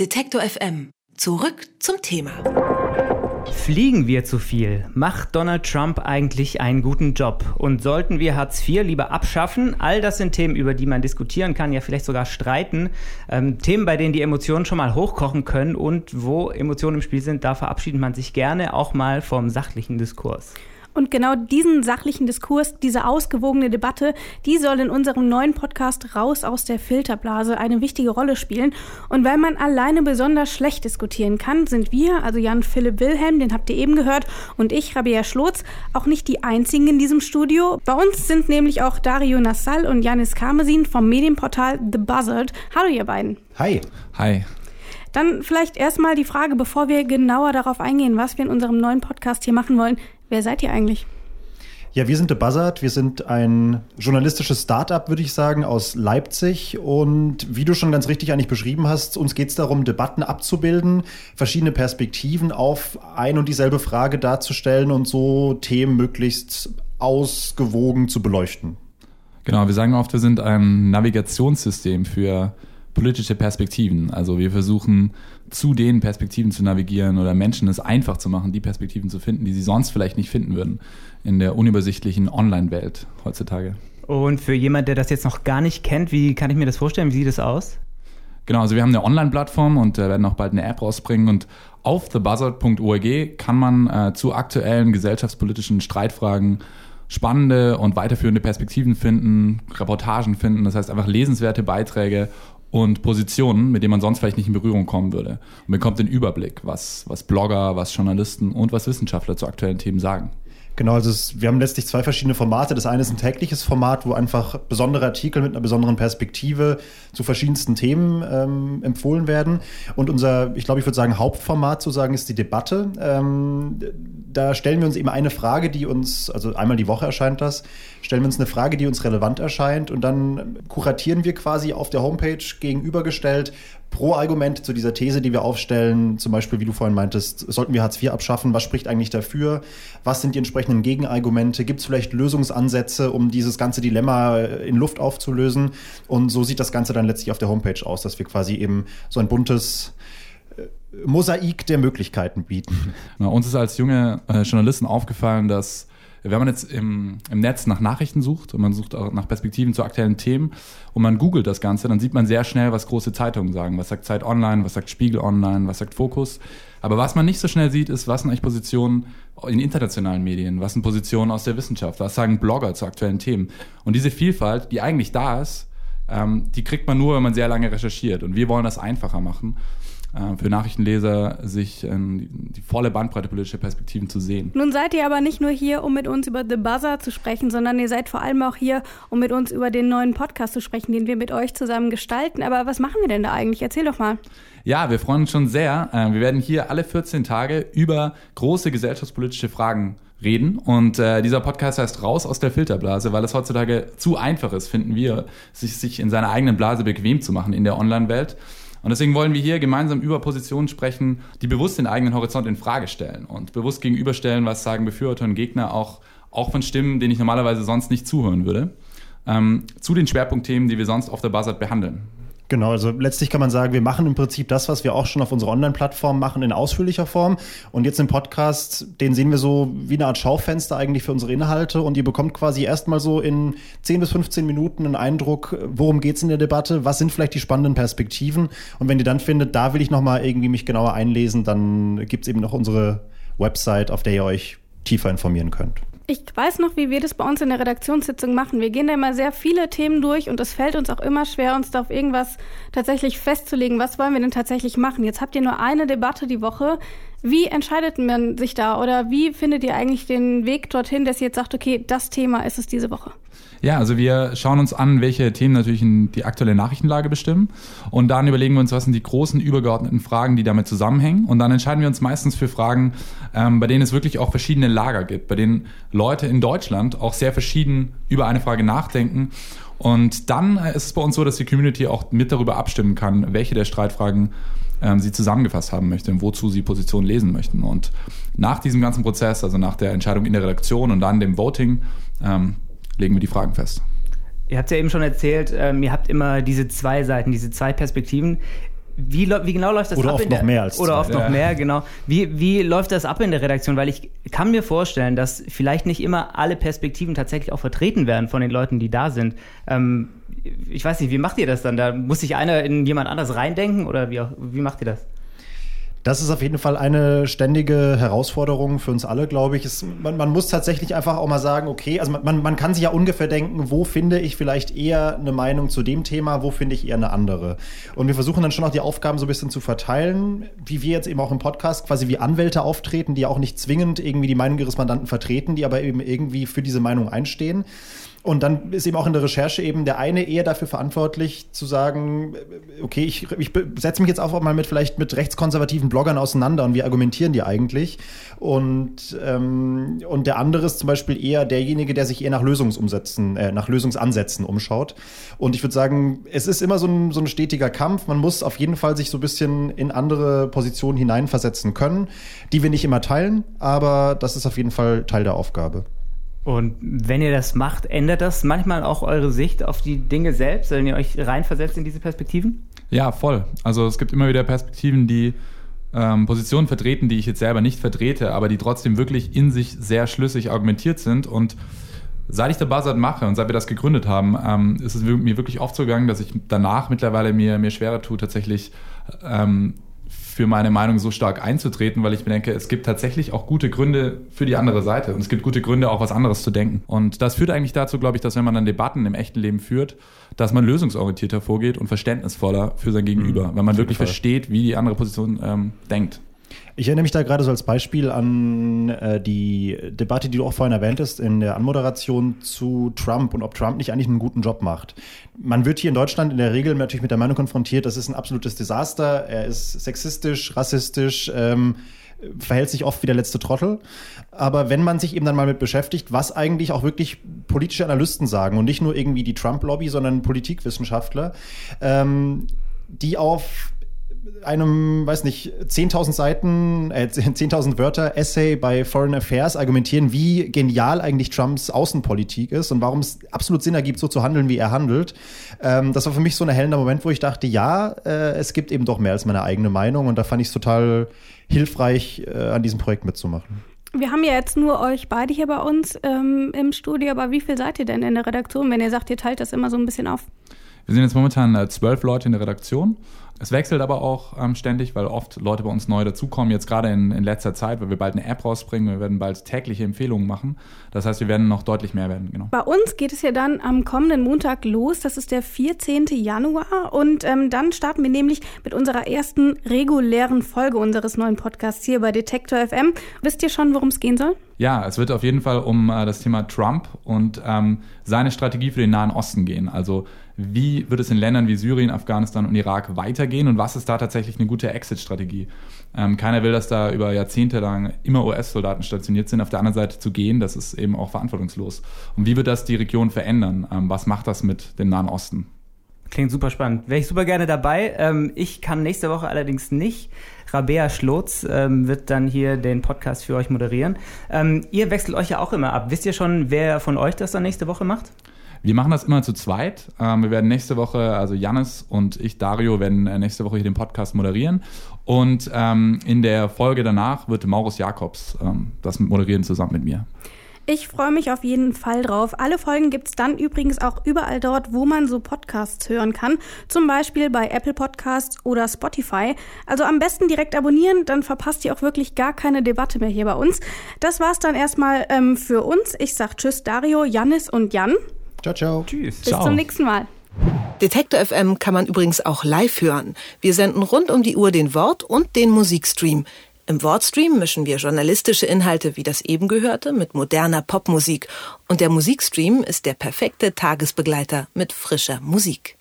Detektor FM. Zurück zum Thema. Fliegen wir zu viel? Macht Donald Trump eigentlich einen guten Job? Und sollten wir Hartz IV lieber abschaffen? All das sind Themen, über die man diskutieren kann, ja vielleicht sogar streiten. Ähm, Themen, bei denen die Emotionen schon mal hochkochen können und wo Emotionen im Spiel sind, da verabschiedet man sich gerne auch mal vom sachlichen Diskurs. Und genau diesen sachlichen Diskurs, diese ausgewogene Debatte, die soll in unserem neuen Podcast Raus aus der Filterblase eine wichtige Rolle spielen. Und weil man alleine besonders schlecht diskutieren kann, sind wir, also Jan Philipp Wilhelm, den habt ihr eben gehört, und ich, Rabia Schlotz, auch nicht die einzigen in diesem Studio. Bei uns sind nämlich auch Dario Nassal und Janis Karmesin vom Medienportal The Buzzard. Hallo ihr beiden. Hi. Hi. Dann vielleicht erstmal die Frage, bevor wir genauer darauf eingehen, was wir in unserem neuen Podcast hier machen wollen. Wer seid ihr eigentlich? Ja, wir sind The Buzzard. Wir sind ein journalistisches Startup, würde ich sagen, aus Leipzig. Und wie du schon ganz richtig eigentlich beschrieben hast, uns geht es darum, Debatten abzubilden, verschiedene Perspektiven auf ein und dieselbe Frage darzustellen und so Themen möglichst ausgewogen zu beleuchten. Genau, wir sagen oft, wir sind ein Navigationssystem für politische Perspektiven. Also wir versuchen zu den Perspektiven zu navigieren oder Menschen es einfach zu machen, die Perspektiven zu finden, die sie sonst vielleicht nicht finden würden in der unübersichtlichen Online-Welt heutzutage. Und für jemand, der das jetzt noch gar nicht kennt, wie kann ich mir das vorstellen? Wie sieht das aus? Genau, also wir haben eine Online-Plattform und äh, werden auch bald eine App rausbringen und auf thebuzzard.org kann man äh, zu aktuellen gesellschaftspolitischen Streitfragen spannende und weiterführende Perspektiven finden, Reportagen finden, das heißt einfach lesenswerte Beiträge und Positionen, mit denen man sonst vielleicht nicht in Berührung kommen würde. Und bekommt den Überblick, was, was Blogger, was Journalisten und was Wissenschaftler zu aktuellen Themen sagen. Genau, also es, wir haben letztlich zwei verschiedene Formate. Das eine ist ein tägliches Format, wo einfach besondere Artikel mit einer besonderen Perspektive zu verschiedensten Themen ähm, empfohlen werden. Und unser, ich glaube, ich würde sagen, Hauptformat zu sagen, ist die Debatte. Ähm, da stellen wir uns eben eine Frage, die uns, also einmal die Woche erscheint das, stellen wir uns eine Frage, die uns relevant erscheint und dann kuratieren wir quasi auf der Homepage gegenübergestellt Pro-Argumente zu dieser These, die wir aufstellen, zum Beispiel, wie du vorhin meintest, sollten wir Hartz IV abschaffen? Was spricht eigentlich dafür? Was sind die entsprechenden Gegenargumente? Gibt es vielleicht Lösungsansätze, um dieses ganze Dilemma in Luft aufzulösen? Und so sieht das Ganze dann letztlich auf der Homepage aus, dass wir quasi eben so ein buntes äh, Mosaik der Möglichkeiten bieten. Na, uns ist als junge äh, Journalisten aufgefallen, dass wenn man jetzt im, im Netz nach Nachrichten sucht und man sucht auch nach Perspektiven zu aktuellen Themen und man googelt das Ganze, dann sieht man sehr schnell, was große Zeitungen sagen. Was sagt Zeit Online, was sagt Spiegel Online, was sagt Fokus. Aber was man nicht so schnell sieht, ist, was sind eigentlich Positionen in internationalen Medien, was sind Positionen aus der Wissenschaft, was sagen Blogger zu aktuellen Themen. Und diese Vielfalt, die eigentlich da ist, ähm, die kriegt man nur, wenn man sehr lange recherchiert. Und wir wollen das einfacher machen. Äh, für Nachrichtenleser sich ähm, die volle Bandbreite politischer Perspektiven zu sehen. Nun seid ihr aber nicht nur hier, um mit uns über The Buzzer zu sprechen, sondern ihr seid vor allem auch hier, um mit uns über den neuen Podcast zu sprechen, den wir mit euch zusammen gestalten. Aber was machen wir denn da eigentlich? Erzähl doch mal. Ja, wir freuen uns schon sehr. Äh, wir werden hier alle 14 Tage über große gesellschaftspolitische Fragen reden. Und äh, dieser Podcast heißt Raus aus der Filterblase, weil es heutzutage zu einfach ist, finden wir, sich, sich in seiner eigenen Blase bequem zu machen in der Online-Welt. Und deswegen wollen wir hier gemeinsam über Positionen sprechen, die bewusst den eigenen Horizont in Frage stellen und bewusst gegenüberstellen, was sagen Befürworter und Gegner auch, auch von Stimmen, denen ich normalerweise sonst nicht zuhören würde, ähm, zu den Schwerpunktthemen, die wir sonst auf der Buzzard behandeln. Genau, also letztlich kann man sagen, wir machen im Prinzip das, was wir auch schon auf unserer Online-Plattform machen, in ausführlicher Form. Und jetzt im Podcast, den sehen wir so wie eine Art Schaufenster eigentlich für unsere Inhalte. Und ihr bekommt quasi erstmal so in 10 bis 15 Minuten einen Eindruck, worum geht's in der Debatte, was sind vielleicht die spannenden Perspektiven. Und wenn ihr dann findet, da will ich nochmal irgendwie mich genauer einlesen, dann gibt's eben noch unsere Website, auf der ihr euch tiefer informieren könnt. Ich weiß noch, wie wir das bei uns in der Redaktionssitzung machen. Wir gehen da immer sehr viele Themen durch und es fällt uns auch immer schwer, uns da auf irgendwas tatsächlich festzulegen. Was wollen wir denn tatsächlich machen? Jetzt habt ihr nur eine Debatte die Woche. Wie entscheidet man sich da oder wie findet ihr eigentlich den Weg dorthin, dass ihr jetzt sagt, okay, das Thema ist es diese Woche? Ja, also wir schauen uns an, welche Themen natürlich die aktuelle Nachrichtenlage bestimmen. Und dann überlegen wir uns, was sind die großen übergeordneten Fragen, die damit zusammenhängen. Und dann entscheiden wir uns meistens für Fragen, ähm, bei denen es wirklich auch verschiedene Lager gibt, bei denen Leute in Deutschland auch sehr verschieden über eine Frage nachdenken. Und dann ist es bei uns so, dass die Community auch mit darüber abstimmen kann, welche der Streitfragen ähm, sie zusammengefasst haben möchte und wozu sie Positionen lesen möchten. Und nach diesem ganzen Prozess, also nach der Entscheidung in der Redaktion und dann dem Voting, ähm, legen wir die Fragen fest. Ihr habt ja eben schon erzählt, ähm, ihr habt immer diese zwei Seiten, diese zwei Perspektiven. wie, wie, genau läuft das oder ab? Oft noch mehr als oder zwei. oft noch Ja. mehr, genau. Wie, wie läuft das ab in der Redaktion? Weil ich kann mir vorstellen, dass vielleicht nicht immer alle Perspektiven tatsächlich auch vertreten werden von den Leuten, die da sind. Ähm, ich weiß nicht, wie macht ihr das dann? Da muss sich einer in jemand anders reindenken oder wie, auch, wie macht ihr das? Das ist auf jeden Fall eine ständige Herausforderung für uns alle, glaube ich. Es, man, man muss tatsächlich einfach auch mal sagen, okay, also man, man kann sich ja ungefähr denken, wo finde ich vielleicht eher eine Meinung zu dem Thema, wo finde ich eher eine andere. Und wir versuchen dann schon auch die Aufgaben so ein bisschen zu verteilen, wie wir jetzt eben auch im Podcast quasi wie Anwälte auftreten, die auch nicht zwingend irgendwie die Meinung ihres Mandanten vertreten, die aber eben irgendwie für diese Meinung einstehen. Und dann ist eben auch in der Recherche eben der eine eher dafür verantwortlich zu sagen, okay, ich, ich setze mich jetzt auch mal mit vielleicht mit rechtskonservativen Bloggern auseinander und wie argumentieren die eigentlich? Und, ähm, und der andere ist zum Beispiel eher derjenige, der sich eher nach Lösungsumsätzen, äh, nach Lösungsansätzen umschaut. Und ich würde sagen, es ist immer so ein, so ein stetiger Kampf. Man muss auf jeden Fall sich so ein bisschen in andere Positionen hineinversetzen können, die wir nicht immer teilen, aber das ist auf jeden Fall Teil der Aufgabe. Und wenn ihr das macht, ändert das manchmal auch eure Sicht auf die Dinge selbst, wenn ihr euch reinversetzt in diese Perspektiven? Ja, voll. Also es gibt immer wieder Perspektiven, die ähm, Positionen vertreten, die ich jetzt selber nicht vertrete, aber die trotzdem wirklich in sich sehr schlüssig argumentiert sind. Und seit ich der Buzzard mache und seit wir das gegründet haben, ähm, ist es mir wirklich oft so gegangen, dass ich danach mittlerweile mir, mir schwerer tue, tatsächlich ähm, für meine Meinung so stark einzutreten, weil ich mir denke, es gibt tatsächlich auch gute Gründe für die andere Seite und es gibt gute Gründe, auch was anderes zu denken. Und das führt eigentlich dazu, glaube ich, dass wenn man dann Debatten im echten Leben führt, dass man lösungsorientierter vorgeht und verständnisvoller für sein Gegenüber, wenn man wirklich Fall. versteht, wie die andere Position ähm, denkt. Ich erinnere mich da gerade so als Beispiel an äh, die Debatte, die du auch vorhin erwähntest, in der Anmoderation zu Trump und ob Trump nicht eigentlich einen guten Job macht. Man wird hier in Deutschland in der Regel natürlich mit der Meinung konfrontiert, das ist ein absolutes Desaster, er ist sexistisch, rassistisch, ähm, verhält sich oft wie der letzte Trottel. Aber wenn man sich eben dann mal mit beschäftigt, was eigentlich auch wirklich politische Analysten sagen und nicht nur irgendwie die Trump-Lobby, sondern Politikwissenschaftler, ähm, die auf einem, weiß nicht, 10.000 Seiten, äh, 10.000 Wörter Essay bei Foreign Affairs argumentieren, wie genial eigentlich Trumps Außenpolitik ist und warum es absolut Sinn ergibt, so zu handeln, wie er handelt. Ähm, das war für mich so ein erhellender Moment, wo ich dachte, ja, äh, es gibt eben doch mehr als meine eigene Meinung und da fand ich es total hilfreich, äh, an diesem Projekt mitzumachen. Wir haben ja jetzt nur euch beide hier bei uns ähm, im Studio, aber wie viel seid ihr denn in der Redaktion, wenn ihr sagt, ihr teilt das immer so ein bisschen auf? Wir sind jetzt momentan äh, zwölf Leute in der Redaktion. Es wechselt aber auch ähm, ständig, weil oft Leute bei uns neu dazukommen. Jetzt gerade in, in letzter Zeit, weil wir bald eine App rausbringen. Wir werden bald tägliche Empfehlungen machen. Das heißt, wir werden noch deutlich mehr werden. Genau. Bei uns geht es ja dann am kommenden Montag los. Das ist der 14. Januar. Und ähm, dann starten wir nämlich mit unserer ersten regulären Folge unseres neuen Podcasts hier bei Detektor FM. Wisst ihr schon, worum es gehen soll? Ja, es wird auf jeden Fall um äh, das Thema Trump und ähm, seine Strategie für den Nahen Osten gehen. Also wie wird es in Ländern wie Syrien, Afghanistan und Irak weitergehen und was ist da tatsächlich eine gute Exit-Strategie? Ähm, keiner will, dass da über Jahrzehnte lang immer US-Soldaten stationiert sind. Auf der anderen Seite zu gehen, das ist eben auch verantwortungslos. Und wie wird das die Region verändern? Ähm, was macht das mit dem Nahen Osten? Klingt super spannend. Wäre ich super gerne dabei. Ähm, ich kann nächste Woche allerdings nicht. Rabea Schlotz ähm, wird dann hier den Podcast für euch moderieren. Ähm, ihr wechselt euch ja auch immer ab. Wisst ihr schon, wer von euch das dann nächste Woche macht? Wir machen das immer zu zweit. Ähm, wir werden nächste Woche, also Jannis und ich, Dario, werden äh, nächste Woche hier den Podcast moderieren. Und ähm, in der Folge danach wird Maurus Jakobs ähm, das moderieren zusammen mit mir. Ich freue mich auf jeden Fall drauf. Alle Folgen gibt's dann übrigens auch überall dort, wo man so Podcasts hören kann. Zum Beispiel bei Apple Podcasts oder Spotify. Also am besten direkt abonnieren, dann verpasst ihr auch wirklich gar keine Debatte mehr hier bei uns. Das war's dann erstmal ähm, für uns. Ich sag Tschüss Dario, Jannis und Jan. Ciao, ciao. Tschüss. Bis zum nächsten Mal. Detektor FM kann man übrigens auch live hören. Wir senden rund um die Uhr den Wort- und den Musikstream. Im Wortstream mischen wir journalistische Inhalte wie das eben gehörte mit moderner Popmusik. Und der Musikstream ist der perfekte Tagesbegleiter mit frischer Musik.